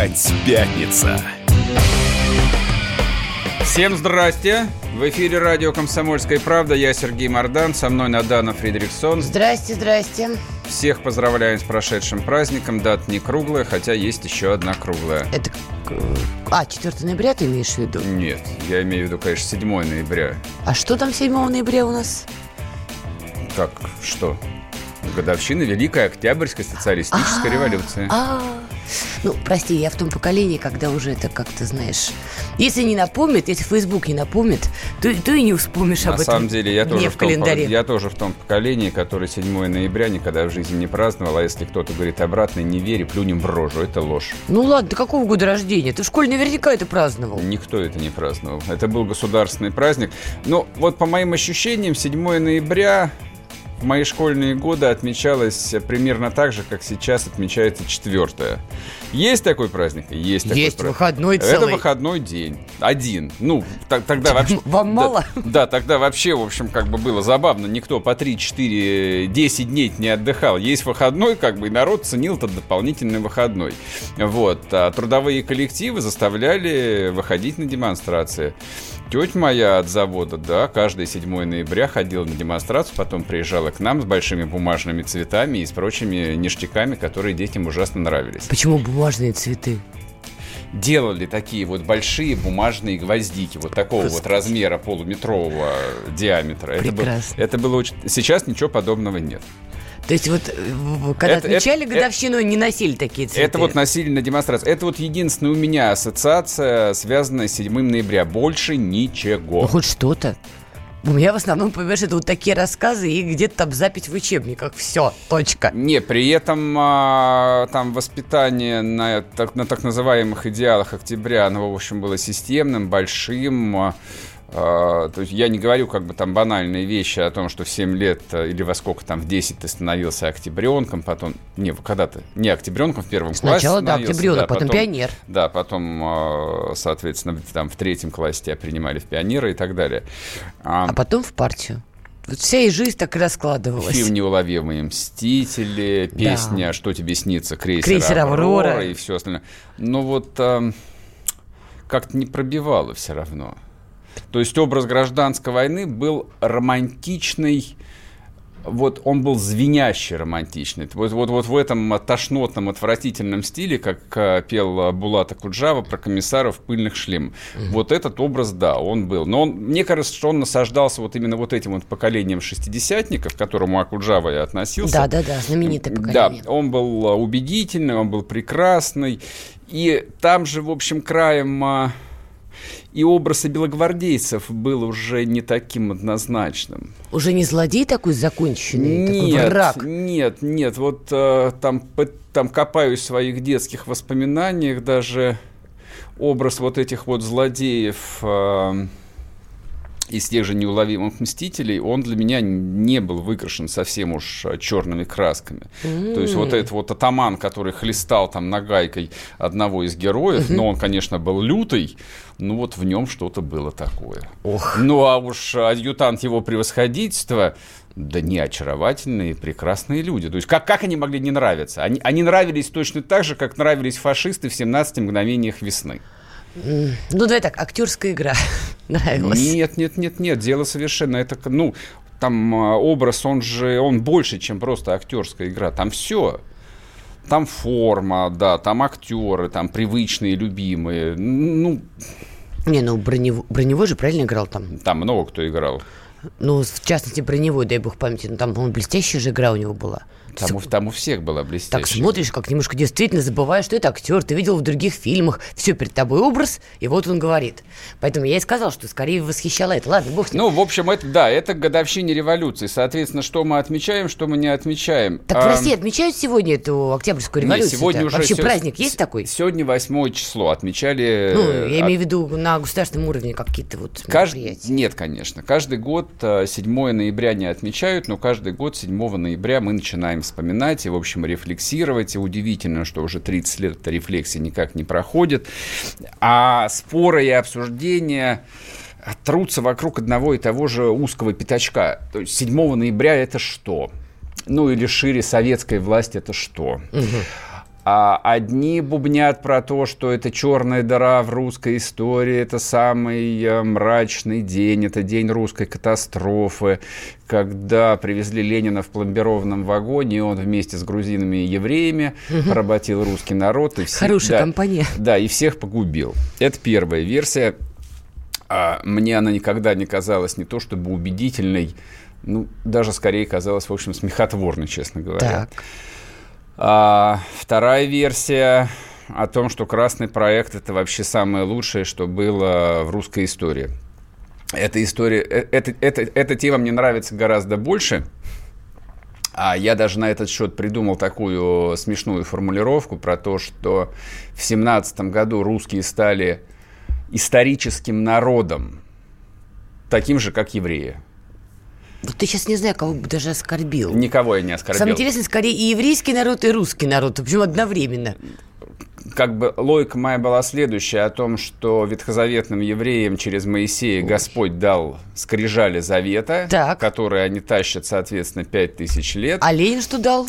Опять пятница. Всем здрасте! В эфире радио «Комсомольская правда». Я Сергей Мордан, со мной Надана Фридрихсон. Здрасте, здрасте. Всех поздравляем с прошедшим праздником. Дата не круглая, хотя есть еще одна круглая. Это... А, 4 ноября ты имеешь в виду? Нет, я имею в виду, конечно, 7 ноября. А что там 7 ноября у нас? Как, что? Годовщина Великой Октябрьской социалистической А, революции. А, ну, прости, я в том поколении, когда уже это как-то, знаешь... Если не напомнит, если Facebook не напомнит, то, то и не вспомнишь На об этом самом деле, я тоже, в в том, календаре. я тоже в том поколении, который 7 ноября никогда в жизни не праздновал, а если кто-то говорит обратно, не верь, плюнем в рожу, это ложь. Ну ладно, ты какого года рождения? Ты в школе наверняка это праздновал. Никто это не праздновал. Это был государственный праздник. Но вот по моим ощущениям, 7 ноября в мои школьные годы отмечалось примерно так же, как сейчас отмечается 4. Есть такой праздник? Есть такой Есть праздник. выходной Это целый. выходной день. Один. Ну, так- тогда вообще... Вам Да, мало? Да, тогда вообще, в общем, как бы было забавно. Никто по 3, 4, 10 дней не отдыхал. Есть выходной, как бы, и народ ценил этот дополнительный выходной. Вот. А трудовые коллективы заставляли выходить на демонстрации. Тетя моя от завода, да, каждый 7 ноября ходила на демонстрацию, потом приезжала к нам с большими бумажными цветами и с прочими ништяками, которые детям ужасно нравились Почему бумажные цветы? делали такие вот большие бумажные гвоздики вот такого вот Господи. размера полуметрового диаметра. Это, было, Прекрасно. это было очень... Сейчас ничего подобного нет. То есть вот э, когда Это- отмечали это- годовщину, не носили такие цветы? Это вот носили на демонстрации. Это вот единственная у меня ассоциация, связанная с 7 ноября. Больше Ну, ничего. хоть что-то. У меня в основном, понимаешь, это вот такие рассказы и где-то там запись в учебниках. Все, точка. Не, при этом а, там воспитание на так, на так называемых идеалах октября, оно, в общем, было системным, большим. А, то есть я не говорю как бы там банальные вещи о том, что в 7 лет а, или во сколько там в 10 ты становился октябренком, потом... Не, когда ты? Не октябренком в первом классе Сначала, да, октябренок, потом пионер. Да, потом, а, соответственно, там в третьем классе тебя принимали в пионеры и так далее. А, А потом в партию. Вот вся и жизнь так и раскладывалась. Фильм «Неуловимые мстители», песня «Что тебе снится?» «Крейсер, «Крейсер Аврора», и все остальное. Но вот эм, как-то не пробивало все равно. То есть образ гражданской войны был романтичный, вот он был звенящий романтичный. Вот, вот, вот в этом тошнотном, отвратительном стиле, как э, пел э, Булата Куджава про комиссаров пыльных шлемах. Вот этот образ, да, он был. Но он, мне кажется, что он насаждался вот именно вот этим вот поколением шестидесятников, к которому Акуджава и относился. Да, да, да, знаменитое Да, поколение. он был а, убедительный, он был прекрасный. И там же, в общем, краем и образ и белогвардейцев был уже не таким однозначным. Уже не злодей такой законченный, такой Нет, враг. нет, нет. Вот а, там, там копаюсь в своих детских воспоминаниях, даже образ вот этих вот злодеев а, из тех же неуловимых мстителей, он для меня не был выкрашен совсем уж а, черными красками. То есть вот этот вот атаман, который хлестал там нагайкой одного из героев, но он, конечно, был лютый, ну вот в нем что-то было такое. Ох. Ну а уж адъютант его превосходительства, да не очаровательные, прекрасные люди. То есть как, как они могли не нравиться? Они, они нравились точно так же, как нравились фашисты в 17 мгновениях весны. Ну, давай так, актерская игра нравилась. Нет, нет, нет, нет, дело совершенно это, ну, там а, образ, он же, он больше, чем просто актерская игра, там все. Там форма, да, там актеры, там привычные, любимые. Ну, Не, ну броневой, броневой же правильно играл там. там много кто играл. Ну, в частности, броневой, дай бог памяти. Ну, там, по-моему, блестящая же игра у него была. Там, у- там у всех была блестящая. Так смотришь, как немножко действительно забываешь, что это актер, ты видел в других фильмах, все перед тобой образ, и вот он говорит. Поэтому я и сказал, что скорее восхищала это. Ладно, бог с ним. Ну, в общем, это, да, это годовщине революции. Соответственно, что мы отмечаем, что мы не отмечаем. так в А, России отмечают сегодня эту Октябрьскую не, революцию? сегодня уже Вообще сё- праздник есть с- такой? Сегодня 8 число. Отмечали... Ну, э, я от- имею в виду на государственном уровне какие-то вот Каждый... мероприятия. Нет, конечно. Каждый год э, 7 ноября не отмечают, но каждый год 7 ноября мы начинаем вспоминать и, в общем, рефлексировать. И удивительно, что уже 30 лет эта рефлексия никак не проходит. А споры и обсуждения трутся вокруг одного и того же узкого пятачка. То есть 7 ноября это что? Ну или шире советская власть это что? А одни бубнят про то, что это черная дыра в русской истории, это самый э, мрачный день, это день русской катастрофы, когда привезли Ленина в пломбированном вагоне, и он вместе с грузинами и евреями угу. поработил русский народ. И все, Хорошая да, компания. Да, и всех погубил. Это первая версия. А мне она никогда не казалась не то чтобы убедительной, ну, даже скорее казалась, в общем, смехотворной, честно говоря. Так. А, вторая версия о том, что красный проект это вообще самое лучшее, что было в русской истории. Эта история, это, это, эта тема мне нравится гораздо больше. А я даже на этот счет придумал такую смешную формулировку про то, что в семнадцатом году русские стали историческим народом, таким же, как евреи. Вот ты сейчас не знаю, кого бы даже оскорбил. Никого я не оскорбил. Самое интересное, скорее и еврейский народ, и русский народ, причем одновременно. Как бы логика моя была следующая, о том, что ветхозаветным евреям через Моисея Ой. Господь дал скрижали завета, так. которые они тащат, соответственно, пять тысяч лет. А Ленин что дал?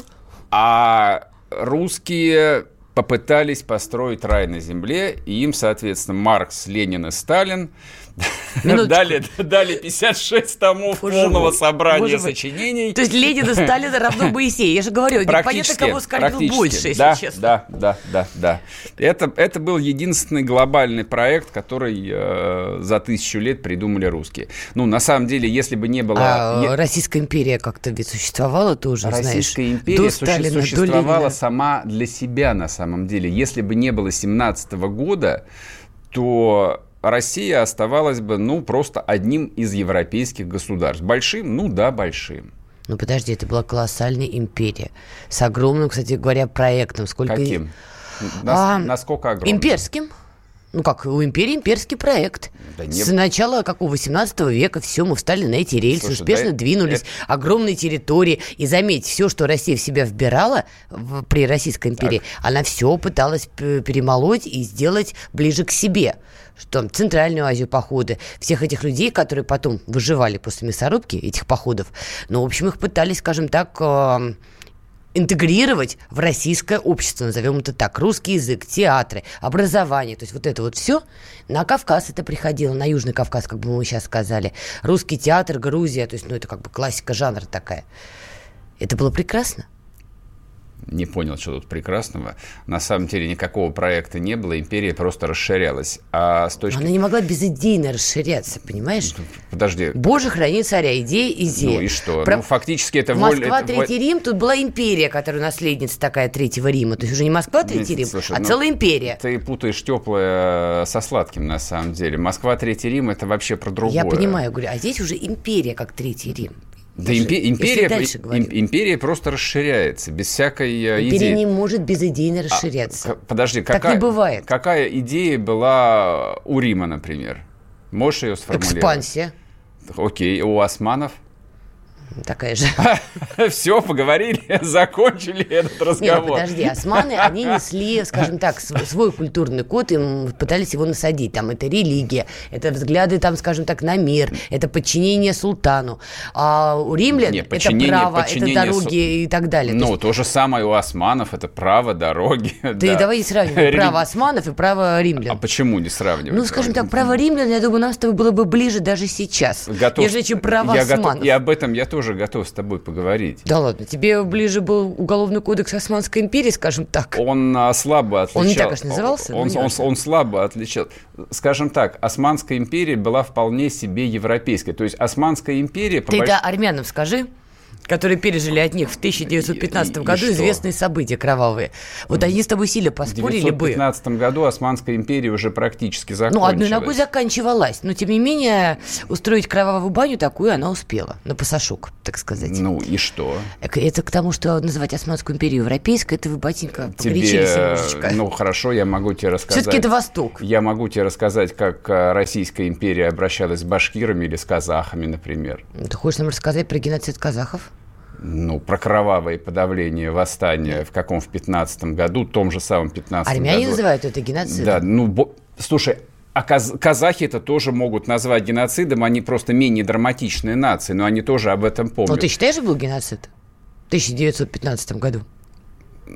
А русские попытались построить рай на земле, и им, соответственно, Маркс, Ленин и Сталин – Дали, дали 56 томов Боже полного мой. собрания Боже сочинений. То есть Ленин и Сталин равно Моисей. Я же говорю, непонятно, кого скорбил больше, если да, честно. Да, да, да, да. Это, это был единственный глобальный проект, который э, за тысячу лет придумали русские. Ну, на самом деле, если бы не было... А е... Российская империя как-то ведь существовала тоже, Российская знаешь, империя до Сталина, существовала до сама для себя на самом деле. Если бы не было 17 года, то Россия оставалась бы, ну, просто одним из европейских государств. Большим? Ну да, большим. Ну подожди, это была колоссальная империя. С огромным, кстати говоря, проектом. Сколько... Каким? Нас, а, насколько огромным? Имперским. Ну как, у империи имперский проект. Да не... С начала какого 18 века все, мы встали на эти рельсы, Слушай, успешно да двинулись, это... огромные территории. И заметь, все, что Россия в себя вбирала в, при Российской империи, так. она все пыталась перемолоть и сделать ближе к себе что Центральную Азию походы, всех этих людей, которые потом выживали после мясорубки, этих походов, ну, в общем, их пытались, скажем так, э, интегрировать в российское общество, назовем это так, русский язык, театры, образование, то есть вот это вот все. На Кавказ это приходило, на Южный Кавказ, как бы мы сейчас сказали. Русский театр, Грузия, то есть, ну, это как бы классика жанра такая. Это было прекрасно не понял, что тут прекрасного. На самом деле никакого проекта не было, империя просто расширялась. А с точки... Она не могла безыдейно расширяться, понимаешь? Подожди. Боже, храни царя, идея, идея. Ну и что? Про... Ну, фактически это... Москва, воль... Третий Рим, тут была империя, которая наследница такая Третьего Рима. То есть уже не Москва, Третий Рим, Слушай, а ну, целая империя. Ты путаешь теплое со сладким, на самом деле. Москва, Третий Рим, это вообще про другое. Я понимаю, говорю, а здесь уже империя, как Третий Рим. Да импе- империя, им, империя просто расширяется, без всякой империя идеи. Империя не может безыдейно а, расширяться. А, подожди, какая, так не бывает. какая идея была у Рима, например? Можешь ее сформулировать? Экспансия. Окей, у османов? Такая же. Все, поговорили, закончили этот разговор. Нет, подожди, османы, они несли, скажем так, свой культурный код, и пытались его насадить. Там это религия, это взгляды, там, скажем так, на мир, это подчинение султану. А у римлян Нет, это право, это дороги и так далее. Ну, то, же самое у османов, это право, дороги. Ты да. давай сравнивай право османов и право римлян. А почему не сравнивать? Ну, скажем так, право римлян, я думаю, нам с тобой было бы ближе даже сейчас, нежели чем право османов. И об этом я тоже тоже готов с тобой поговорить. Да ладно, тебе ближе был уголовный кодекс Османской империи, скажем так. Он а, слабо отличал. Он не так, конечно, назывался. Он, он, он, он слабо отличал. Скажем так, Османская империя была вполне себе европейской. То есть Османская империя... Ты это армянам скажи которые пережили от них в 1915 и, году и известные события кровавые. Вот они с тобой сильно поспорили бы. В 1915 году Османская империя уже практически закончилась. Ну, одной ногой заканчивалась. Но, тем не менее, устроить кровавую баню такую она успела. На пасашок, так сказать. Ну, и что? Это к тому, что называть Османскую империю европейской, это вы, батенька, погорячились немножечко. Ну, хорошо, я могу тебе рассказать. Все-таки это Восток. Я могу тебе рассказать, как э, Российская империя обращалась с башкирами или с казахами, например. Ты хочешь нам рассказать про геноцид казахов? Ну, про кровавое подавление восстания в каком в 15 году, том же самом 15 Армяне году. называют это геноцидом. Да, ну, бо... слушай, а каз- казахи это тоже могут назвать геноцидом, они просто менее драматичные нации, но они тоже об этом помнят. Ну, ты считаешь, был геноцид в 1915 году?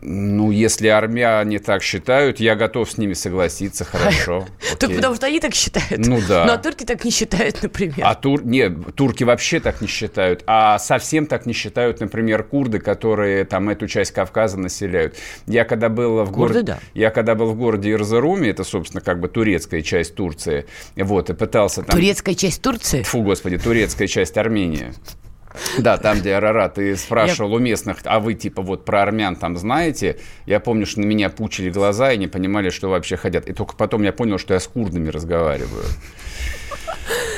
Ну, если армяне так считают, я готов с ними согласиться, хорошо. Только потому что они так считают. Ну да. Ну, а турки так не считают, например. А тур... Нет, турки вообще так не считают. А совсем так не считают, например, курды, которые там эту часть Кавказа населяют. Я когда был в городе... Да. Я когда был в городе Ирзаруме, это, собственно, как бы турецкая часть Турции, вот, и пытался там... Турецкая часть Турции? Фу, господи, турецкая часть Армении. Да, там, где Арара, ты спрашивал я... у местных, а вы типа вот про армян там знаете? Я помню, что на меня пучили глаза и не понимали, что вообще хотят. И только потом я понял, что я с курдами разговариваю.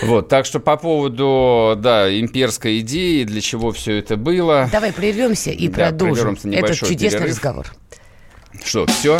Вот, так что по поводу, да, имперской идеи, для чего все это было. Давай прервемся и да, продолжим этот чудесный перерыв. разговор. Что, все?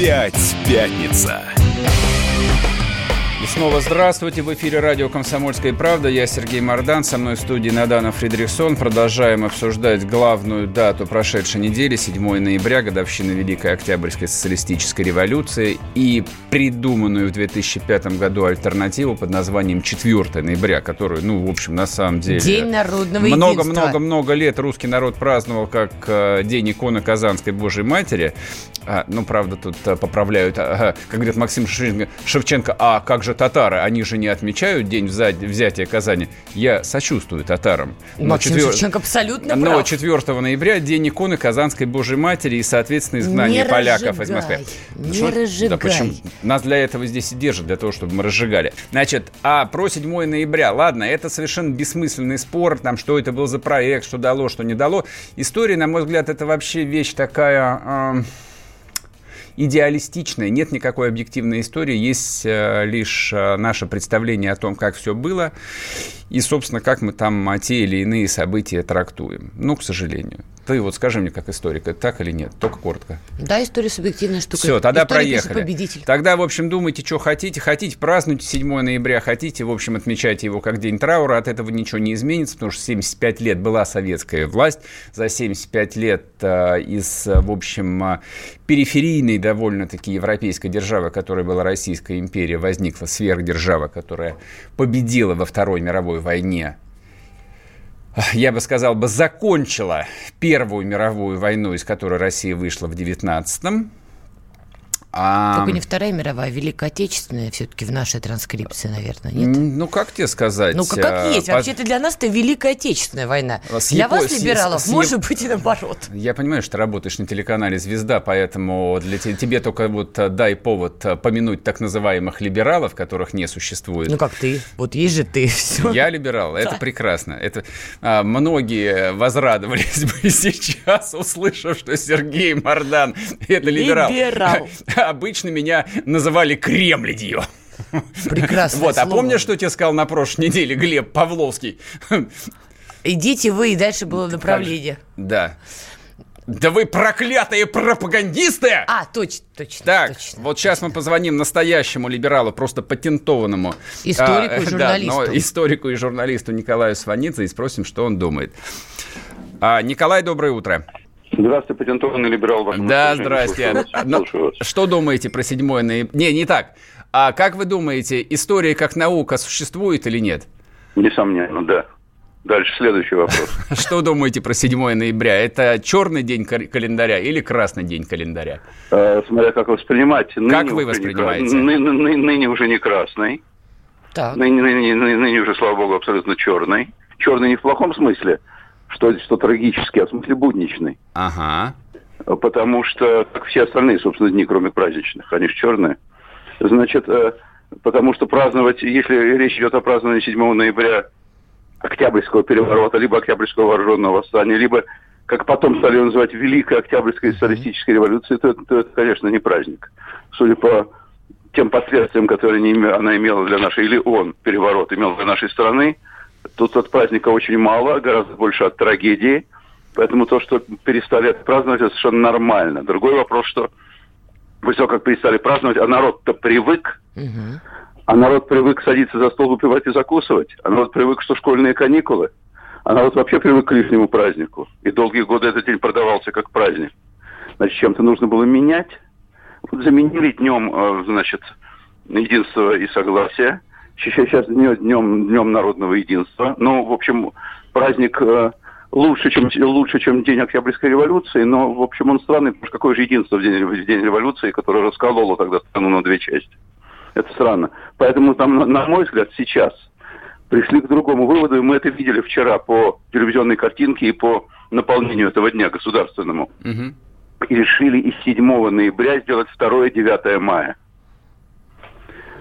Опять пятница. И снова здравствуйте. В эфире радио «Комсомольская правда». Я Сергей Мордан. Со мной в студии Надана Фридрихсон. Продолжаем обсуждать главную дату прошедшей недели, 7 ноября, годовщина Великой Октябрьской социалистической революции и придуманную в 2005 году альтернативу под названием 4 ноября, которую, ну, в общем, на самом деле... День народного Много-много-много лет русский народ праздновал как э, День иконы Казанской Божьей Матери. А, ну, правда, тут а, поправляют, а, как говорит Максим Шевченко, а как же татары? Они же не отмечают день взятия Казани. Я сочувствую татарам. Но Максим четвер... Шевченко абсолютно Но прав. 4 ноября день иконы Казанской Божьей Матери и, соответственно, изгнание не поляков разжигай, из Москвы. Не Что? разжигай. Да почему? Нас для этого здесь и держат, для того, чтобы мы разжигали. Значит, а про 7 ноября, ладно, это совершенно бессмысленный спор, там, что это был за проект, что дало, что не дало. История, на мой взгляд, это вообще вещь такая... Э идеалистичная, нет никакой объективной истории, есть э, лишь э, наше представление о том, как все было, и, собственно, как мы там те или иные события трактуем. Ну, к сожалению. Ты вот скажи мне, как историк, это так или нет? Только коротко. Да, история субъективная штука. Все, тогда историк проехали. Победитель. Тогда, в общем, думайте, что хотите. Хотите, празднуйте 7 ноября, хотите, в общем, отмечайте его как день траура. От этого ничего не изменится, потому что 75 лет была советская власть. За 75 лет э, из, в общем, э, периферийной довольно-таки европейской державы, которая была Российская империя, возникла сверхдержава, которая победила во Второй мировой войне я бы сказал, бы закончила Первую мировую войну, из которой Россия вышла в 19-м. А... Только не Вторая мировая, а Великая Отечественная все-таки в нашей транскрипции, наверное, нет? Ну, как тебе сказать? Ну, как, как есть. Вообще-то для нас это Великая Отечественная война. С для Япо... вас, либералов, с, может с... быть и наоборот. Я понимаю, что ты работаешь на телеканале «Звезда», поэтому для тебя, тебе только вот э, дай повод э, помянуть так называемых либералов, которых не существует. Ну, как ты. Вот есть же ты. Все. Я либерал. Это прекрасно. Это а, Многие возрадовались бы сейчас, услышав, что Сергей Мордан – это либерал. Либерал. обычно меня называли кремлядью. Прекрасно. Вот, а помнишь, что тебе сказал на прошлой неделе Глеб Павловский? Идите вы, и дальше было направление. Да. Да вы проклятые пропагандисты! А, точно, точно. Так, точно, вот сейчас мы позвоним настоящему либералу, просто патентованному. Историку а, и журналисту. Да, но историку и журналисту Николаю Сванидзе и спросим, что он думает. А, Николай, доброе утро. Здравствуйте, патентованный либерал. Да, здрасте. Но, что думаете про 7 ноября? Не, не так. А как вы думаете, история как наука существует или нет? Несомненно, да. Дальше следующий вопрос. Что думаете про 7 ноября? Это черный день календаря или красный день календаря? Э, смотря как воспринимать. как вы воспринимаете? Ныне уже не красный. Ныне уже, слава богу, абсолютно черный. Черный не в плохом смысле, что, что трагический, а в смысле будничный. Ага. Потому что, как все остальные, собственно, дни, кроме праздничных, они же черные. Значит, э, потому что праздновать, если речь идет о праздновании 7 ноября Октябрьского переворота, либо Октябрьского вооруженного восстания, либо как потом стали его называть Великой Октябрьской социалистической революцией, то, то это, конечно, не праздник. Судя по тем последствиям, которые она имела для нашей, или он, переворот, имел для нашей страны, тут от праздника очень мало, гораздо больше от трагедии. Поэтому то, что перестали праздновать, это совершенно нормально. Другой вопрос, что после того, как перестали праздновать, а народ-то привык, угу. а народ привык садиться за стол, выпивать и закусывать, а народ привык, что школьные каникулы, а народ вообще привык к лишнему празднику. И долгие годы этот день продавался как праздник. Значит, чем-то нужно было менять. Вот заменили днем, э, значит, единства и согласия. Сейчас днем, днем, народного единства. Ну, в общем, праздник э, лучше, чем, лучше, чем День Октябрьской революции, но, в общем, он странный, потому что какое же единство в день, в день революции, которое раскололо тогда страну на две части. Это странно. Поэтому там, на мой взгляд, сейчас пришли к другому выводу, и мы это видели вчера по телевизионной картинке и по наполнению этого дня государственному. Угу. И решили из 7 ноября сделать 2-9 мая.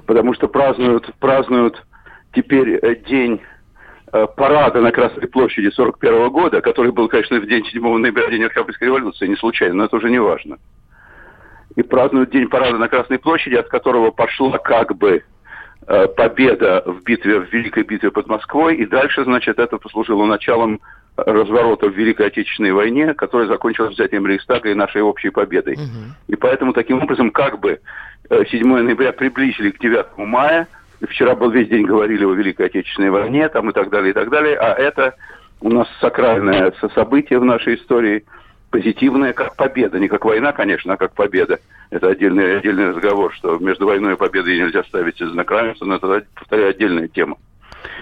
Потому что празднуют, празднуют теперь э, день Э, парада на Красной площади 41 года, который был, конечно, в день 7 ноября, день Октябрьской революции, не случайно, но это уже не важно. И празднуют день парада на Красной площади, от которого пошла как бы э, победа в битве, в Великой битве под Москвой, и дальше, значит, это послужило началом разворота в Великой Отечественной войне, которая закончилась взятием Рейхстага и нашей общей победой. Угу. И поэтому, таким образом, как бы 7 э, ноября приблизили к 9 мая – Вчера был весь день говорили о Великой Отечественной войне, там и так далее, и так далее. А это у нас сакральное событие в нашей истории, позитивное, как победа. Не как война, конечно, а как победа. Это отдельный, отдельный разговор, что между войной и победой нельзя ставить знак равенства, но это, повторяю, отдельная тема.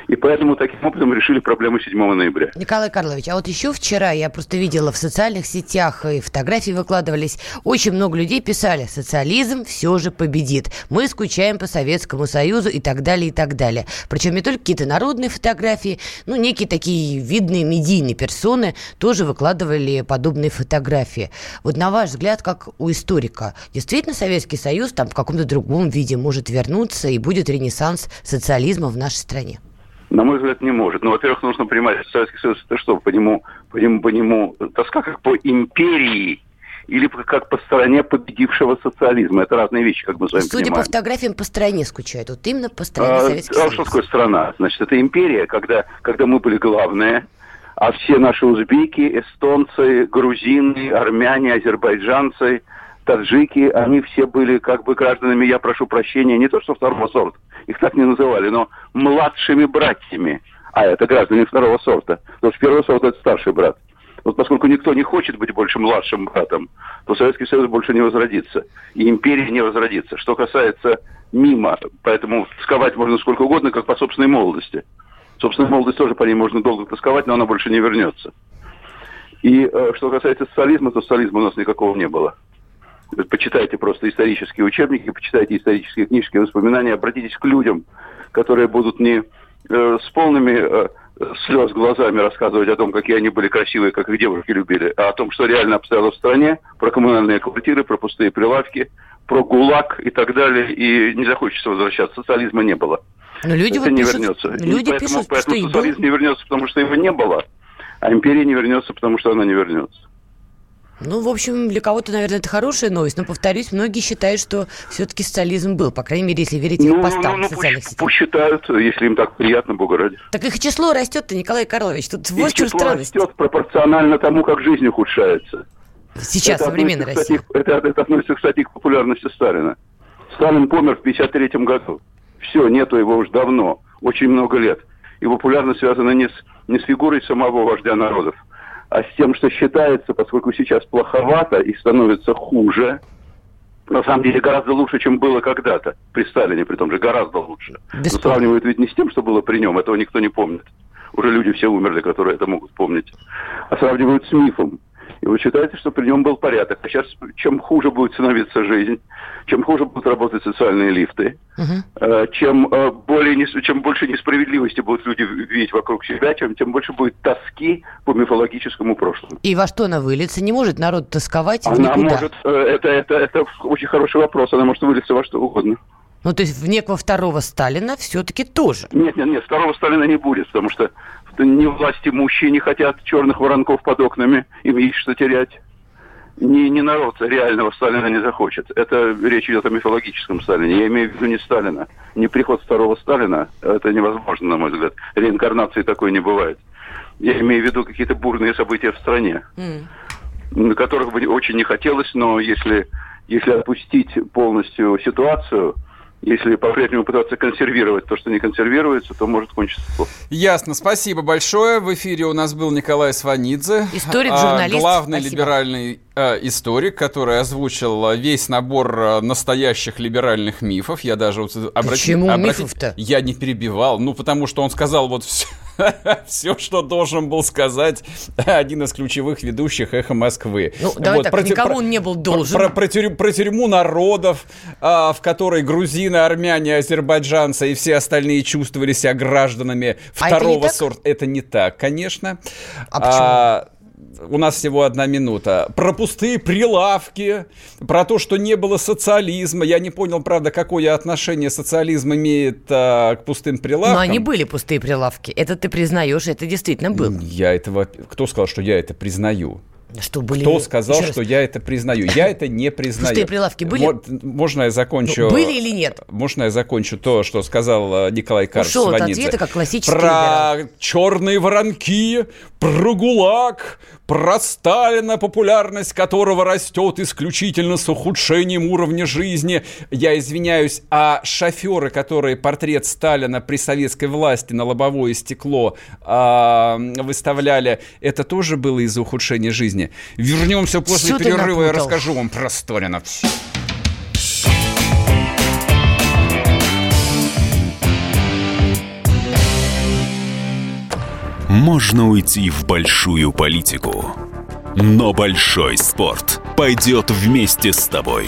И поэтому таким образом решили проблему 7 ноября. Николай Карлович, а вот еще вчера я просто видела в социальных сетях, и фотографии выкладывались, очень много людей писали, социализм все же победит. Мы скучаем по Советскому Союзу и так далее, и так далее. Причем не только какие-то народные фотографии, ну, некие такие видные медийные персоны тоже выкладывали подобные фотографии. Вот на ваш взгляд, как у историка, действительно Советский Союз там в каком-то другом виде может вернуться и будет ренессанс социализма в нашей стране? На мой взгляд, не может. Ну, во-первых, нужно понимать, что Советский Союз это что, по нему, по нему, по нему тоска как по империи или как по стране победившего социализма. Это разные вещи, как мы с вами Судя понимаем. по фотографиям, по стране скучают. Вот именно по стране а, Советский а, Союз. что такое страна? Значит, это империя, когда, когда мы были главные, а все наши узбеки, эстонцы, грузины, армяне, азербайджанцы – таджики, они все были как бы гражданами, я прошу прощения, не то что второго сорта, их так не называли, но младшими братьями. А это граждане второго сорта. Потому что первого сорта это старший брат. Вот поскольку никто не хочет быть больше младшим братом, то Советский Союз больше не возродится. И империя не возродится. Что касается мимо, поэтому тосковать можно сколько угодно, как по собственной молодости. Собственная молодость тоже по ней можно долго тосковать, но она больше не вернется. И э, что касается социализма, то социализма у нас никакого не было почитайте просто исторические учебники, почитайте исторические книжки, воспоминания, обратитесь к людям, которые будут не э, с полными э, слез глазами рассказывать о том, какие они были красивые, как их девушки любили, а о том, что реально обстояло в стране, про коммунальные квартиры, про пустые прилавки, про ГУЛАГ и так далее, и не захочется возвращаться. Социализма не было. Но люди Это вот не пишут, вернется. Люди поэтому, пишут, поэтому что социализм был... не вернется, потому что его не было, а империя не вернется, потому что она не вернется. Ну, в общем, для кого-то, наверное, это хорошая новость, но, повторюсь, многие считают, что все-таки социализм был, по крайней мере, если верить ну, их постам ну, ну, в социальных пусть, сетях. Пусть считают, если им так приятно, бога ради. Так их число растет-то, Николай Карлович, тут вот число странность. растет пропорционально тому, как жизнь ухудшается. Сейчас, это. Кстати, это, это относится, кстати, к популярности Сталина. Сталин помер в 1953 году. Все, нету его уже давно, очень много лет. И популярность связана не с, не с фигурой самого вождя народов, а с тем, что считается, поскольку сейчас плоховато и становится хуже, на самом деле гораздо лучше, чем было когда-то при Сталине, при том же гораздо лучше. Но сравнивают ведь не с тем, что было при нем, этого никто не помнит. Уже люди все умерли, которые это могут помнить. А сравнивают с мифом. И вы считаете, что при нем был порядок. А сейчас, чем хуже будет становиться жизнь, чем хуже будут работать социальные лифты, uh чем, э, более, чем больше несправедливости будут люди видеть вокруг себя, чем тем больше будет тоски по мифологическому прошлому. И во что она выльется? Не может народ тосковать Она никуда? может, э, это, это, это очень хороший вопрос, она может вылиться во что угодно. Ну, то есть в некого второго Сталина все-таки тоже? Нет, нет, нет, второго Сталина не будет, потому что ни власти имущие не хотят черных воронков под окнами, им есть что терять. Ни, ни народ реального Сталина не захочет. Это речь идет о мифологическом Сталине. Я имею в виду не Сталина. Не приход второго Сталина. Это невозможно, на мой взгляд. Реинкарнации такой не бывает. Я имею в виду какие-то бурные события в стране, mm. которых бы очень не хотелось, но если, если отпустить полностью ситуацию, если по-прежнему пытаться консервировать то, что не консервируется, то может кончиться плохо. Ясно. Спасибо большое. В эфире у нас был Николай Сванидзе. Историк, а, журналист. Главный Спасибо. либеральный э, историк, который озвучил весь набор э, настоящих либеральных мифов. Я даже вот обратил... Почему обратил, мифов-то? Я не перебивал. Ну, потому что он сказал вот все, все, что должен был сказать один из ключевых ведущих «Эхо Москвы». Ну, давай вот, так, про, никому про, он не был должен. Про, про, про, тюрь, про тюрьму народов, а, в которой грузины, армяне, азербайджанцы и все остальные чувствовали себя гражданами а второго это сорта. Это не так, конечно. А почему? А, у нас всего одна минута. Про пустые прилавки, про то, что не было социализма. Я не понял, правда, какое отношение социализм имеет а, к пустым прилавкам. Но они были пустые прилавки. Это ты признаешь, это действительно было. Я этого... Кто сказал, что я это признаю? Что были... Кто сказал, что я это признаю? Я это не признаю. Пустые прилавки были? Можно я закончу... Ну, были или нет? Можно я закончу то, что сказал э, Николай Карлович Ушел от ответа, как классический Про либерал. черные воронки, про ГУЛАГ, про Сталина, популярность которого растет исключительно с ухудшением уровня жизни. Я извиняюсь, а шоферы, которые портрет Сталина при советской власти на лобовое стекло а, выставляли, это тоже было из-за ухудшения жизни. Вернемся после Что перерыва, я расскажу вам про Сталина. Можно уйти в большую политику, но большой спорт пойдет вместе с тобой.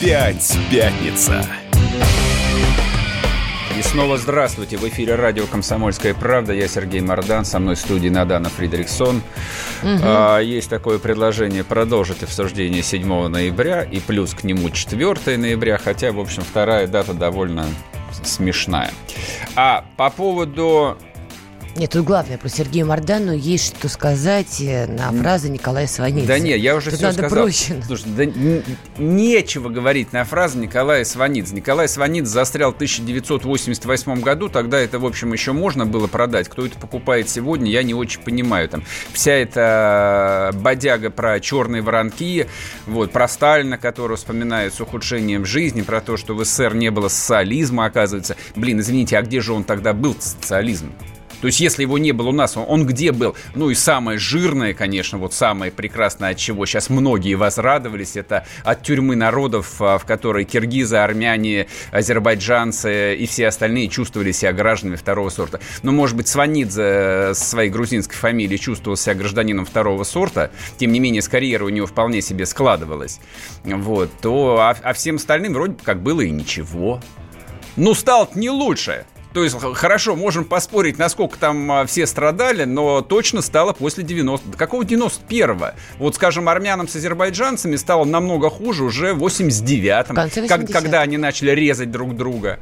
Опять пятница. И снова здравствуйте. В эфире радио «Комсомольская правда». Я Сергей Мордан. Со мной в студии Надана Фридриксон. Угу. А, есть такое предложение продолжить обсуждение 7 ноября и плюс к нему 4 ноября. Хотя, в общем, вторая дата довольно смешная. А по поводу нет, тут главное, про Сергея Мордану есть что сказать э, на фразы Николая Сванидзе. Да нет, я уже тут все надо сказал. проще. Слушай, да нечего говорить на фразы Николая Сванидзе. Николай Сванидзе застрял в 1988 году, тогда это, в общем, еще можно было продать. Кто это покупает сегодня, я не очень понимаю. Там вся эта бодяга про черные воронки, вот, про Сталина, который вспоминает с ухудшением жизни, про то, что в СССР не было социализма, оказывается. Блин, извините, а где же он тогда был, социализм? То есть, если его не было у нас, он, он где был? Ну и самое жирное, конечно, вот самое прекрасное, от чего сейчас многие возрадовались, это от тюрьмы народов, а, в которой киргизы, армяне, азербайджанцы и все остальные чувствовали себя гражданами второго сорта. Но, может быть, Сванидзе э, с своей грузинской фамилией чувствовал себя гражданином второго сорта, тем не менее, с карьерой у него вполне себе складывалось. Вот, то, а, а всем остальным вроде как было и ничего. Ну, стал не лучше. То есть, хорошо, можем поспорить, насколько там а, все страдали, но точно стало после 90... Какого 91-го? Вот, скажем, армянам с азербайджанцами стало намного хуже уже в 89-м, как, когда они начали резать друг друга.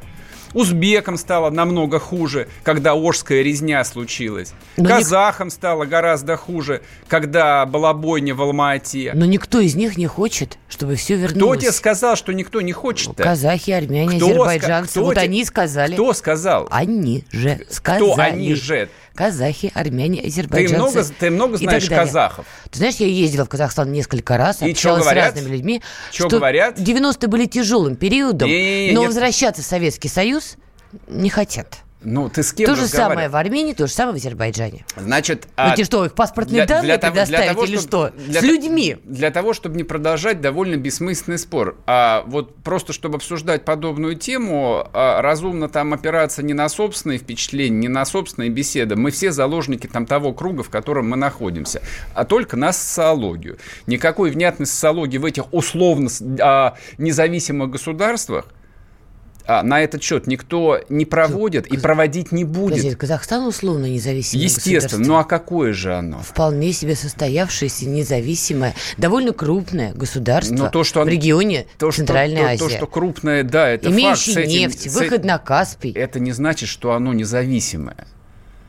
Узбекам стало намного хуже, когда Ожская резня случилась. Но Казахам ник... стало гораздо хуже, когда была бойня в Алма-Ате. Но никто из них не хочет, чтобы все вернулось. Кто тебе сказал, что никто не хочет? -то? Казахи, армяне, кто азербайджанцы. Кто вот те... они сказали. Кто сказал? Они же сказали. Кто они же? Казахи, армяне, азербайджанцы. Ты много, ты много знаешь казахов? Ты знаешь, я ездила в Казахстан несколько раз, и общалась с разными людьми. Что, что говорят? 90-е были тяжелым периодом, Не-не-не, но нет. возвращаться в Советский Союз не хотят. Ну, ты с кем То же самое в Армении, то же самое в Азербайджане. Значит, ну, а... ты что, их паспортные для, данные для предоставить для того, или чтобы, что? Для, с людьми? Для того, чтобы не продолжать довольно бессмысленный спор. А вот просто, чтобы обсуждать подобную тему, а, разумно там опираться не на собственные впечатления, не на собственные беседы. Мы все заложники там того круга, в котором мы находимся, а только на социологию. Никакой внятной социологии в этих условно а, независимых государствах а, на этот счет никто не проводит Каз... и проводить не будет. Подожди, Казахстан условно независимое Естественно, ну а какое же оно? Вполне себе состоявшееся, независимое, довольно крупное государство Но то, что в регионе то, Центральной что, Азии. То, то, что крупное, да, это Имеющий факт. нефть, этим, выход на Каспий. Это не значит, что оно независимое.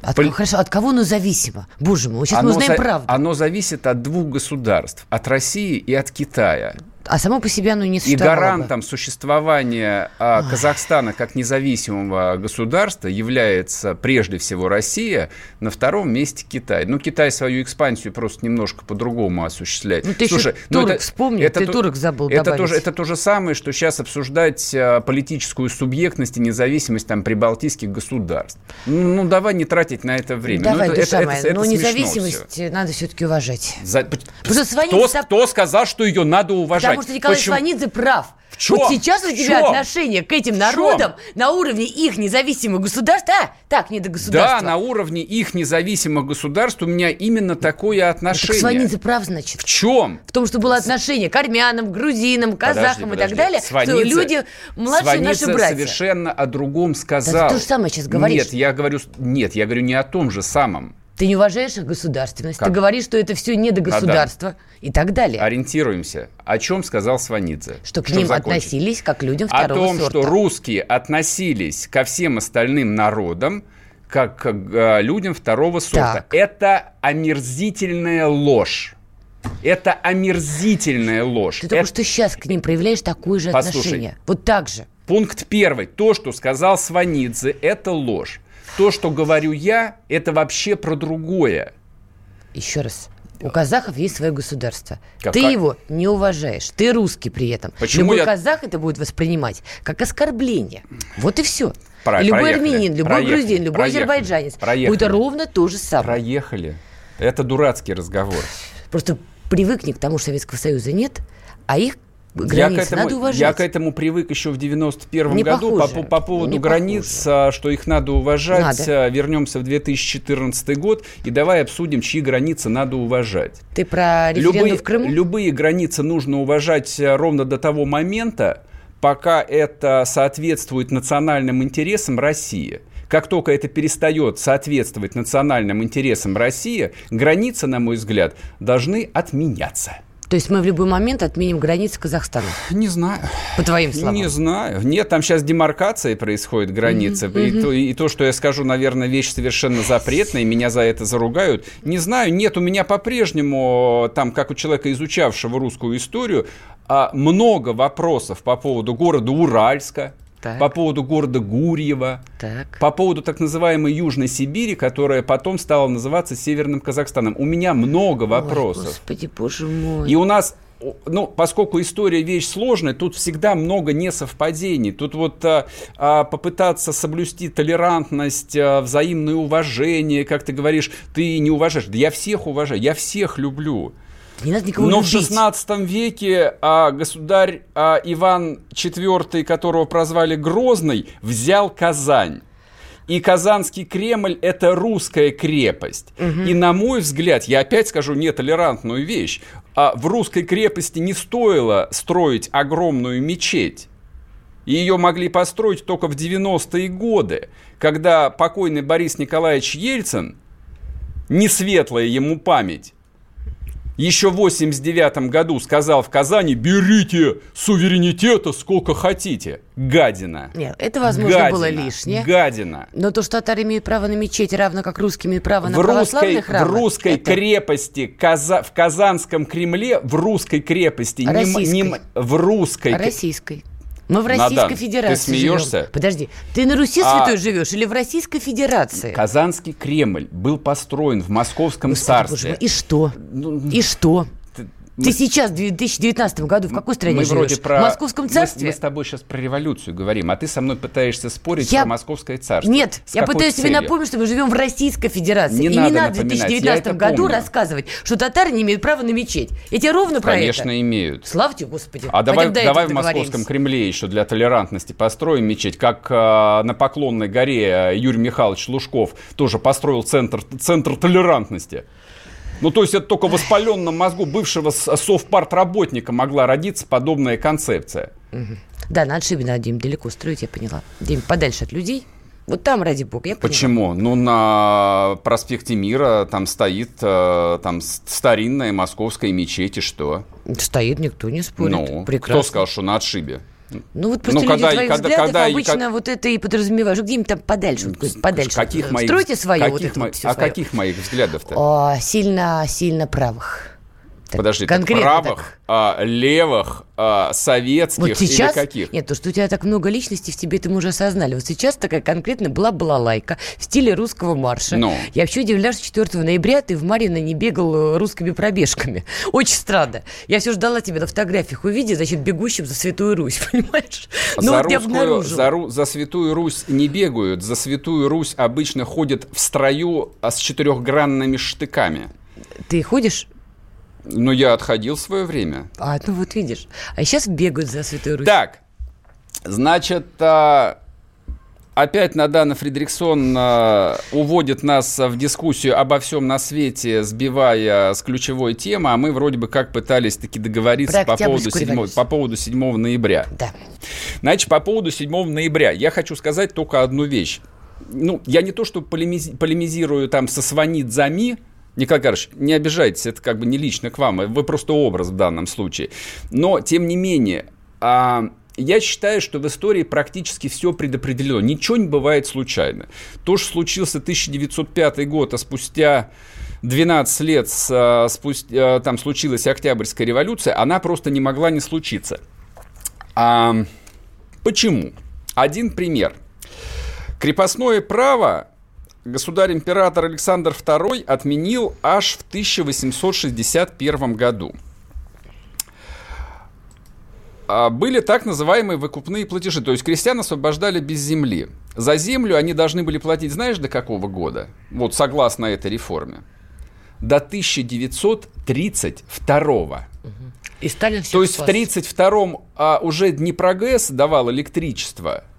От, Пол... Хорошо, от кого оно зависимо? Боже мой, сейчас оно мы узнаем за... правду. Оно зависит от двух государств, от России и от Китая. А само по себе оно не существовало. И гарантом бы. существования а, Казахстана как независимого государства является прежде всего Россия, на втором месте Китай. Ну, Китай свою экспансию просто немножко по-другому осуществляет. Ну, ты Слушай, еще ну, турок это, вспомни, это, ты то, турок забыл это добавить. тоже, это то же самое, что сейчас обсуждать а, политическую субъектность и независимость там прибалтийских государств. Ну, ну давай не тратить на это время. Давай, ну, душа это, моя, это, но независимость все. надо все-таки уважать. За... Кто, кто сказал, что ее надо уважать? Потому что Николай Почему? Сванидзе прав. Чё? Вот сейчас у тебя отношение к этим народам на уровне их независимых государств, а, так, не до государства. Да, на уровне их независимых государств у меня именно такое отношение. Так Сванидзе прав, значит. В чем? В том, что было отношение к армянам, грузинам, казахам подожди, подожди. и так далее, Сванидзе, что люди младшие Сванидзе наши братья. совершенно о другом сказал. Да, ты то же самое сейчас говоришь. Нет, я говорю, нет, я говорю не о том же самом. Ты не уважаешь их государственность, как? ты говоришь, что это все не до государства а, да. и так далее. Ориентируемся. О чем сказал Сванидзе? Что к ним закончить? относились как к людям второго О том, сорта. что русские относились ко всем остальным народам как к э, людям второго сорта. Так. Это омерзительная ложь. Это омерзительная ложь. Ты только это... что сейчас к ним проявляешь такое же Послушай, отношение. Вот так же. Пункт первый. То, что сказал Сванидзе, это ложь. То, что говорю я, это вообще про другое. Еще раз. У казахов есть свое государство. Как, ты как? его не уважаешь. Ты русский при этом. Почему Любой я... казах это будет воспринимать как оскорбление. Вот и все. Про... Любой проехали. армянин, любой проехали. грузин, любой проехали. азербайджанец проехали. будет ровно то же самое. Проехали. Это дурацкий разговор. Просто привыкни к тому, что Советского Союза нет, а их Границы я к этому, надо уважать. Я к этому привык еще в 91 не году похоже. по, по поводу не границ, похоже. что их надо уважать. Надо. Вернемся в 2014 год и давай обсудим, чьи границы надо уважать. Ты про референдум любые, в Крыму? Любые границы нужно уважать э, ровно до того момента, пока это соответствует национальным интересам России. Как только это перестает соответствовать национальным интересам России, границы, на мой взгляд, должны отменяться. То есть мы в любой момент отменим границы Казахстана? Не знаю. По твоим словам? Не знаю. Нет, там сейчас демаркация происходит, границы. Mm-hmm. И, то, и то, что я скажу, наверное, вещь совершенно запретная, и меня за это заругают. Не знаю, нет, у меня по-прежнему, там, как у человека, изучавшего русскую историю, а, много вопросов по поводу города Уральска, так. по поводу города Гурьева, так. по поводу так называемой Южной Сибири, которая потом стала называться Северным Казахстаном. У меня много вопросов. Ой, господи, боже мой. И у нас ну, поскольку история вещь сложная, тут всегда много несовпадений. Тут вот а, а, попытаться соблюсти толерантность, а, взаимное уважение, как ты говоришь, ты не уважаешь. Да я всех уважаю, я всех люблю. Не надо никого Но любить. в 16 веке а, государь а, Иван IV, которого прозвали Грозный, взял Казань. И Казанский Кремль – это русская крепость. Угу. И, на мой взгляд, я опять скажу нетолерантную вещь, а в русской крепости не стоило строить огромную мечеть. Ее могли построить только в 90-е годы, когда покойный Борис Николаевич Ельцин, не светлая ему память, еще в 89 году сказал в Казани, берите суверенитета сколько хотите. Гадина. Нет, это, возможно, гадина, было лишнее. Гадина. Но то, что татары имеют право на мечеть, равно как русские имеют право на в православные храмы. В русской это... крепости, Каза... в Казанском Кремле, в русской крепости, Российской. Не, не, в русской. Российской. Мы в Российской Надан, Федерации. Ты смеешься? Живем. Подожди, ты на Руси а... святой живешь или в Российской Федерации? Казанский Кремль был построен в Московском Господи, царстве. И что? Ну, и что? Ты сейчас, в 2019 году, в какой стране мы живешь? Вроде про... В Московском царстве? Мы, мы с тобой сейчас про революцию говорим, а ты со мной пытаешься спорить я... про Московское царство. Нет, с я пытаюсь целью? тебе напомнить, что мы живем в Российской Федерации. Не И надо не надо в 2019 году помню. рассказывать, что татары не имеют права на мечеть. Эти ровно про Конечно, это. Конечно, имеют. Славьте, Господи. А давай, давай в Московском Кремле еще для толерантности построим мечеть, как э, на Поклонной горе Юрий Михайлович Лужков тоже построил центр, центр толерантности. Ну, то есть это только в воспаленном мозгу бывшего совпартработника могла родиться подобная концепция. Да, на отшибе надо, Дим, далеко строить, я поняла. Дим, подальше от людей. Вот там, ради бога, я поняла. Почему? Ну, на проспекте Мира там стоит э, там старинная московская мечеть, и что? Стоит, никто не спорит. Ну, Прекрасно. кто сказал, что на отшибе? Ну вот просто ну, люди когда, твоих когда, взглядов когда, обычно как... вот это и подразумеваешь. Где-нибудь там подальше, подальше. Каких моих, Стройте свое каких вот это мо... вот А свое. каких моих взглядов-то? О, сильно, сильно правых. Так, Подожди, конкретно правых, так. А, левых, а, советских вот сейчас, или каких? Нет, то, что у тебя так много личностей в тебе, это мы уже осознали. Вот сейчас такая конкретно была балалайка в стиле русского марша. Ну. Я вообще удивляюсь, что 4 ноября ты в Марьино не бегал э, русскими пробежками. Очень странно. Я все ждала тебя на фотографиях увидеть, значит, бегущим за Святую Русь, понимаешь? Но за, вот русскую, за, за Святую Русь не бегают, за Святую Русь обычно ходят в строю а с четырехгранными штыками. Ты ходишь ну, я отходил в свое время. А, ну вот видишь. А сейчас бегают за Святой Русь. Так, значит, а, опять Надана Фридриксон а, уводит нас в дискуссию обо всем на свете, сбивая с ключевой темы, а мы вроде бы как пытались таки договориться по поводу, 7, по поводу 7 ноября. Да. Значит, по поводу 7 ноября я хочу сказать только одну вещь. Ну, я не то, что полемиз, полемизирую там со Сванидзами, Николай Карпович, не обижайтесь, это как бы не лично к вам, вы просто образ в данном случае. Но, тем не менее, а, я считаю, что в истории практически все предопределено. Ничего не бывает случайно. То, что случился 1905 год, а спустя 12 лет а, спустя, а, там случилась Октябрьская революция, она просто не могла не случиться. А, почему? Один пример. Крепостное право государь-император Александр II отменил аж в 1861 году. А, были так называемые выкупные платежи, то есть крестьян освобождали без земли. За землю они должны были платить, знаешь, до какого года? Вот согласно этой реформе. До 1932 И Сталин То есть спас. в 1932-м а, уже Днепрогэс давал электричество –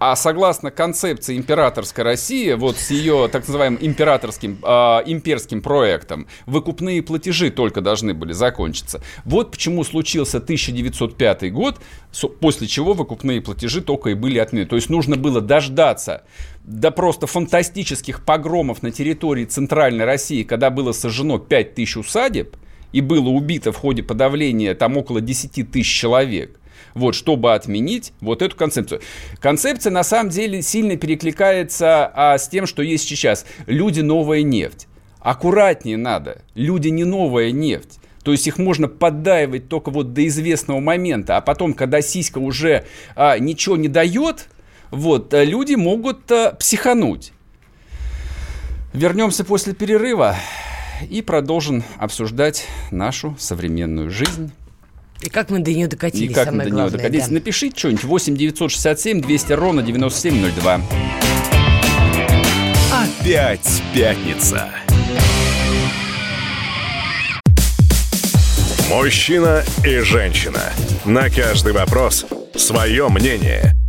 а согласно концепции императорской России, вот с ее так называемым императорским, э, имперским проектом, выкупные платежи только должны были закончиться. Вот почему случился 1905 год, после чего выкупные платежи только и были отменены. То есть нужно было дождаться до просто фантастических погромов на территории Центральной России, когда было сожжено 5000 усадеб, и было убито в ходе подавления там около 10 тысяч человек вот, чтобы отменить вот эту концепцию. Концепция на самом деле сильно перекликается а, с тем, что есть сейчас. Люди новая нефть. Аккуратнее надо. Люди не новая нефть. То есть их можно поддаивать только вот до известного момента, а потом, когда сиська уже а, ничего не дает, вот, а, люди могут а, психануть. Вернемся после перерыва и продолжим обсуждать нашу современную жизнь и как мы до нее докатились, И как мы до нее докатились. Да. Напишите что-нибудь 8 967 200 ровно 9702. Опять пятница. Мужчина и женщина. На каждый вопрос свое мнение.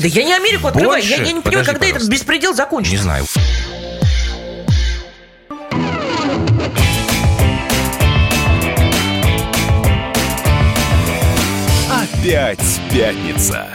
Да я не Америку открываю, я, я не понимаю, когда пожалуйста. этот беспредел закончится. Не знаю. Опять пятница.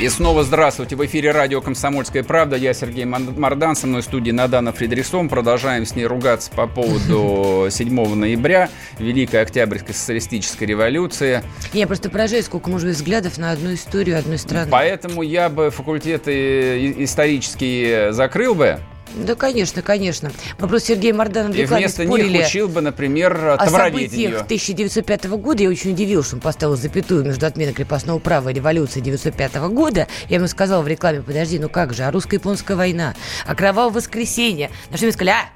И снова здравствуйте. В эфире радио «Комсомольская правда». Я Сергей Мордан. Со мной в студии Надана Фредериксон. Продолжаем с ней ругаться по поводу 7 ноября, Великой Октябрьской социалистической революции. Я просто поражаюсь, сколько может быть взглядов на одну историю одной страны. Поэтому я бы факультеты исторические закрыл бы, да, конечно, конечно. Мы просто Сергей Морданом И вместо них учил бы, например, о событиях 1905 года. Я очень удивился, что он поставил запятую между отменой крепостного права и революцией 1905 года. Я ему сказал в рекламе, подожди, ну как же, а русско-японская война, а кровавое воскресенье. На что мне сказали, а,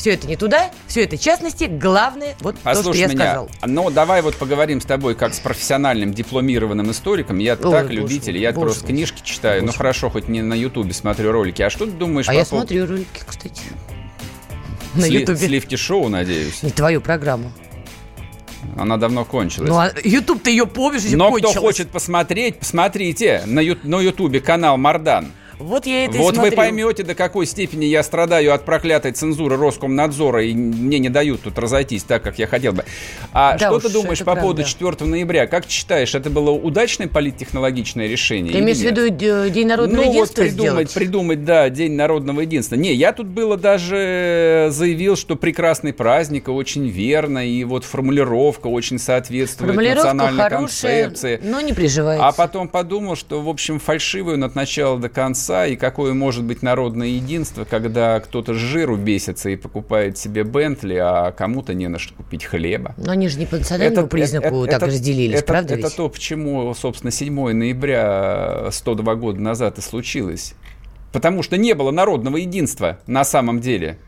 все это не туда, все это частности. Главное, вот Послушай то, что я меня. сказал. Ну, давай вот поговорим с тобой как с профессиональным дипломированным историком. Я Ой, так боже, любитель, я боже, просто боже, книжки читаю. Ну, боже. Ну, хорошо, хоть не на Ютубе смотрю ролики. А что ты думаешь а по я пов... смотрю ролики, кстати. На Ютубе. Сливки шоу, надеюсь. Не твою программу. Она давно кончилась. Ну, а YouTube ты ее помнишь, Но кончилась. кто хочет посмотреть, посмотрите на Ютубе канал Мардан. Вот я это Вот вы поймете, до какой степени я страдаю от проклятой цензуры Роскомнадзора, и мне не дают тут разойтись так, как я хотел бы. А да что уж, ты думаешь по правда. поводу 4 ноября? Как считаешь, это было удачное политтехнологичное решение? Ты имеешь в виду День народного ну, единства вот придумать, сделать? придумать, да, День народного единства. Не, я тут было даже заявил, что прекрасный праздник, очень верно, и вот формулировка очень соответствует формулировка национальной хорошая, концепции. но не приживается. А потом подумал, что, в общем, фальшивую от начала до конца конца, и какое может быть народное единство, когда кто-то с жиру бесится и покупает себе Бентли, а кому-то не на что купить хлеба. Но они же не по национальному это, признаку это, так это, разделились, это, правда это ведь? то, почему, собственно, 7 ноября 102 года назад и случилось. Потому что не было народного единства на самом деле.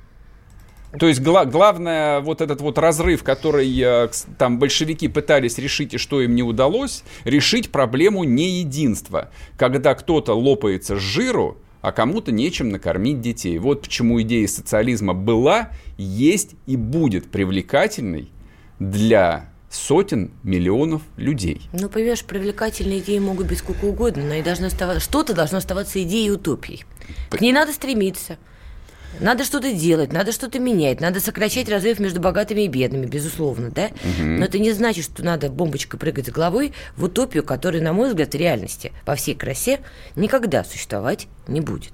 То есть гла- главное вот этот вот разрыв, который э, там большевики пытались решить и что им не удалось, решить проблему неединства. Когда кто-то лопается с жиру, а кому-то нечем накормить детей. Вот почему идея социализма была, есть и будет привлекательной для сотен миллионов людей. Ну, понимаешь, привлекательные идеи могут быть сколько угодно, но и должно оставаться, что-то должно оставаться идеей и утопией. К ней надо стремиться. Надо что-то делать, надо что-то менять, надо сокращать разрыв между богатыми и бедными, безусловно, да? Угу. Но это не значит, что надо бомбочкой прыгать с головой в утопию, которая, на мой взгляд, в реальности во всей красе никогда существовать не будет.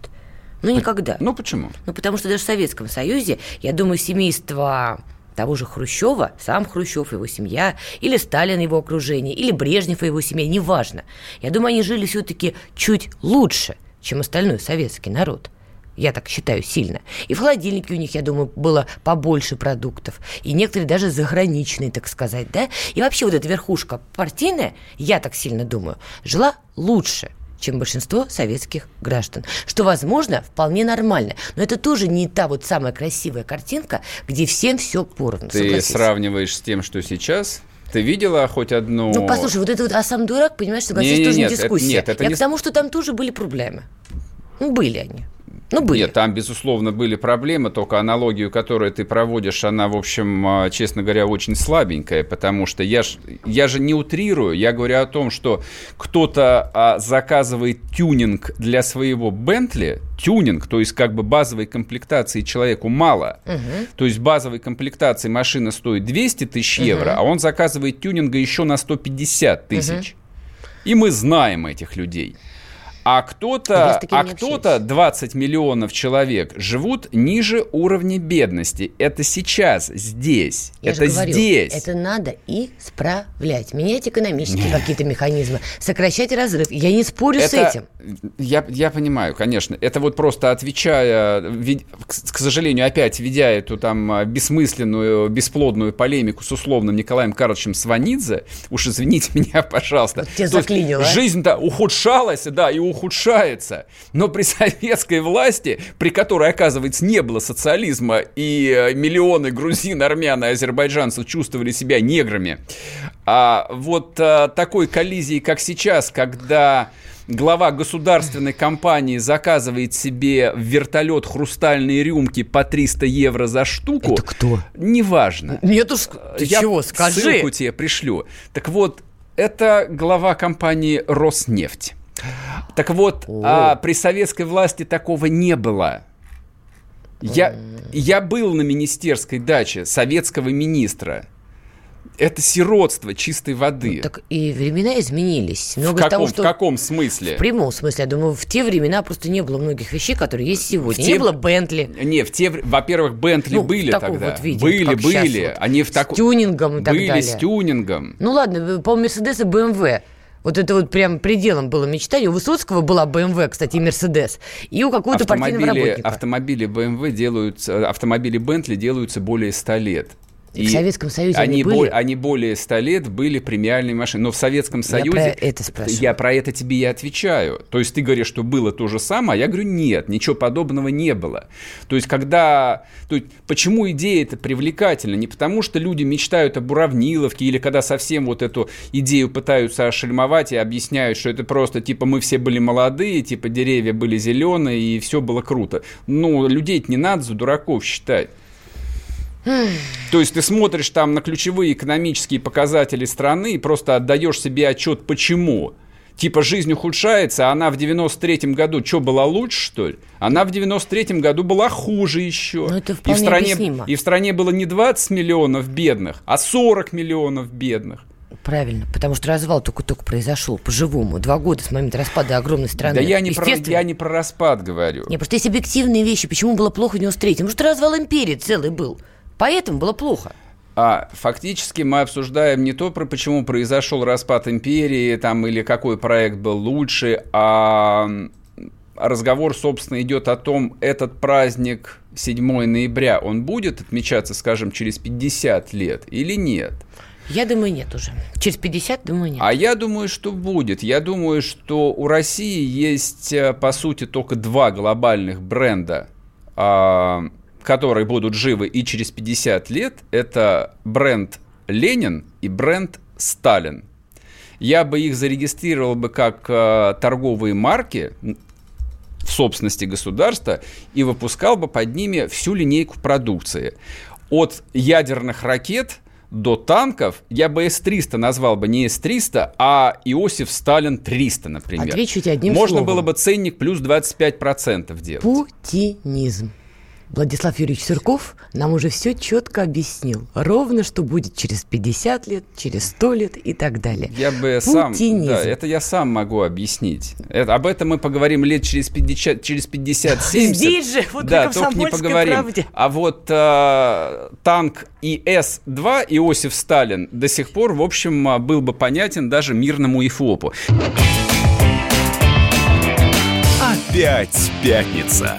Ну, никогда. Ну, почему? Ну, потому что даже в Советском Союзе, я думаю, семейство того же Хрущева, сам Хрущев, его семья, или Сталин, его окружение, или Брежнев и его семья, неважно. Я думаю, они жили все-таки чуть лучше, чем остальной советский народ я так считаю, сильно. И в холодильнике у них, я думаю, было побольше продуктов. И некоторые даже заграничные, так сказать, да? И вообще вот эта верхушка партийная, я так сильно думаю, жила лучше чем большинство советских граждан. Что, возможно, вполне нормально. Но это тоже не та вот самая красивая картинка, где всем все поровну. Ты согласись. сравниваешь с тем, что сейчас? Ты видела хоть одну... Ну, послушай, вот это вот «А сам дурак», понимаешь, согласись, не, тоже нет, не дискуссия. Это, нет, это Я не... к тому, что там тоже были проблемы. Ну, были они. Ну, были. Нет, там, безусловно, были проблемы, только аналогию, которую ты проводишь, она, в общем, а, честно говоря, очень слабенькая, потому что я, ж, я же не утрирую, я говорю о том, что кто-то а, заказывает тюнинг для своего Бентли, тюнинг, то есть как бы базовой комплектации человеку мало, угу. то есть базовой комплектации машина стоит 200 тысяч евро, угу. а он заказывает тюнинга еще на 150 тысяч. Угу. И мы знаем этих людей. А кто-то, а кто-то 20 миллионов человек живут ниже уровня бедности. Это сейчас, здесь. Я это говорю, здесь. Это надо исправлять. Менять экономические какие-то механизмы. Сокращать разрыв. Я не спорю это, с этим. Я, я понимаю, конечно. Это вот просто отвечая, к сожалению, опять ведя эту там бессмысленную, бесплодную полемику с условным Николаем Карловичем Сванидзе, уж извините меня, пожалуйста. Вот тебя заклинило. А? Жизнь-то ухудшалась, да, и ухудшалась ухудшается. Но при советской власти, при которой, оказывается, не было социализма, и э, миллионы грузин, армян и азербайджанцев чувствовали себя неграми, а вот а, такой коллизии, как сейчас, когда глава государственной компании заказывает себе в вертолет хрустальные рюмки по 300 евро за штуку. Это кто? Неважно. Нет уж, ты Я чего, скажи. ссылку тебе пришлю. Так вот, это глава компании «Роснефть». Так вот, а, при советской власти такого не было. Я, я был на министерской даче советского министра. это сиротство чистой воды. Ну, так и времена изменились. Много в, каком, того, что... в каком смысле? В прямом смысле. Я думаю, в те времена просто не было многих вещей, которые есть сегодня. В те... Не было Бентли. Не, в те... во-первых, Бентли ну, были тогда. Вот виде, были, вот были. Вот. Они в так... С тюнингом и так были далее. с тюнингом. Ну ладно, по Мерседес и БМВ. Вот это вот прям пределом было мечтание. У Высоцкого была BMW, кстати, и Мерседес. И у какого-то партийного работника. Автомобили BMW делаются, автомобили Bentley делаются более 100 лет. И в Советском Союзе они, они были? Бо- они более 100 лет были премиальные машины. Но в Советском Союзе... Я про это спрашиваю. Я про это тебе и отвечаю. То есть ты говоришь, что было то же самое, а я говорю, нет, ничего подобного не было. То есть когда... То есть, почему идея это привлекательна? Не потому, что люди мечтают об уравниловке или когда совсем вот эту идею пытаются ошельмовать и объясняют, что это просто типа мы все были молодые, типа деревья были зеленые и все было круто. Ну, людей не надо за дураков считать. То есть ты смотришь там на ключевые экономические показатели страны и просто отдаешь себе отчет, почему. Типа жизнь ухудшается, а она в 93-м году что, была лучше, что ли? Она в 93-м году была хуже еще. Ну, это и, в стране, объяснимо. и в стране было не 20 миллионов бедных, а 40 миллионов бедных. Правильно, потому что развал только-только произошел по-живому. Два года с момента распада огромной страны. Да я не, про, я не про распад говорю. Не, просто есть объективные вещи. Почему было плохо в 93-м? Может, развал империи целый был. Поэтому было плохо. А фактически мы обсуждаем не то, про почему произошел распад империи, там, или какой проект был лучше, а разговор, собственно, идет о том, этот праздник 7 ноября, он будет отмечаться, скажем, через 50 лет или нет? Я думаю, нет уже. Через 50, думаю, нет. А я думаю, что будет. Я думаю, что у России есть, э, по сути, только два глобальных бренда а, которые будут живы и через 50 лет, это бренд Ленин и бренд Сталин. Я бы их зарегистрировал бы как э, торговые марки в собственности государства и выпускал бы под ними всю линейку продукции. От ядерных ракет до танков я бы С-300 назвал бы не С-300, а Иосиф Сталин 300, например. Отвечу одним Можно словом. было бы ценник плюс 25% делать. Путинизм. Владислав Юрьевич Сырков нам уже все четко объяснил. Ровно, что будет через 50 лет, через 100 лет и так далее. Я бы сам... Да, это я сам могу объяснить. Это, об этом мы поговорим лет через 50, через 50 70. Здесь же, вот да, только не поговорим. Правде. А вот э, танк ИС-2 Иосиф Сталин до сих пор, в общем, а, был бы понятен даже мирному Ифопу. Опять пятница.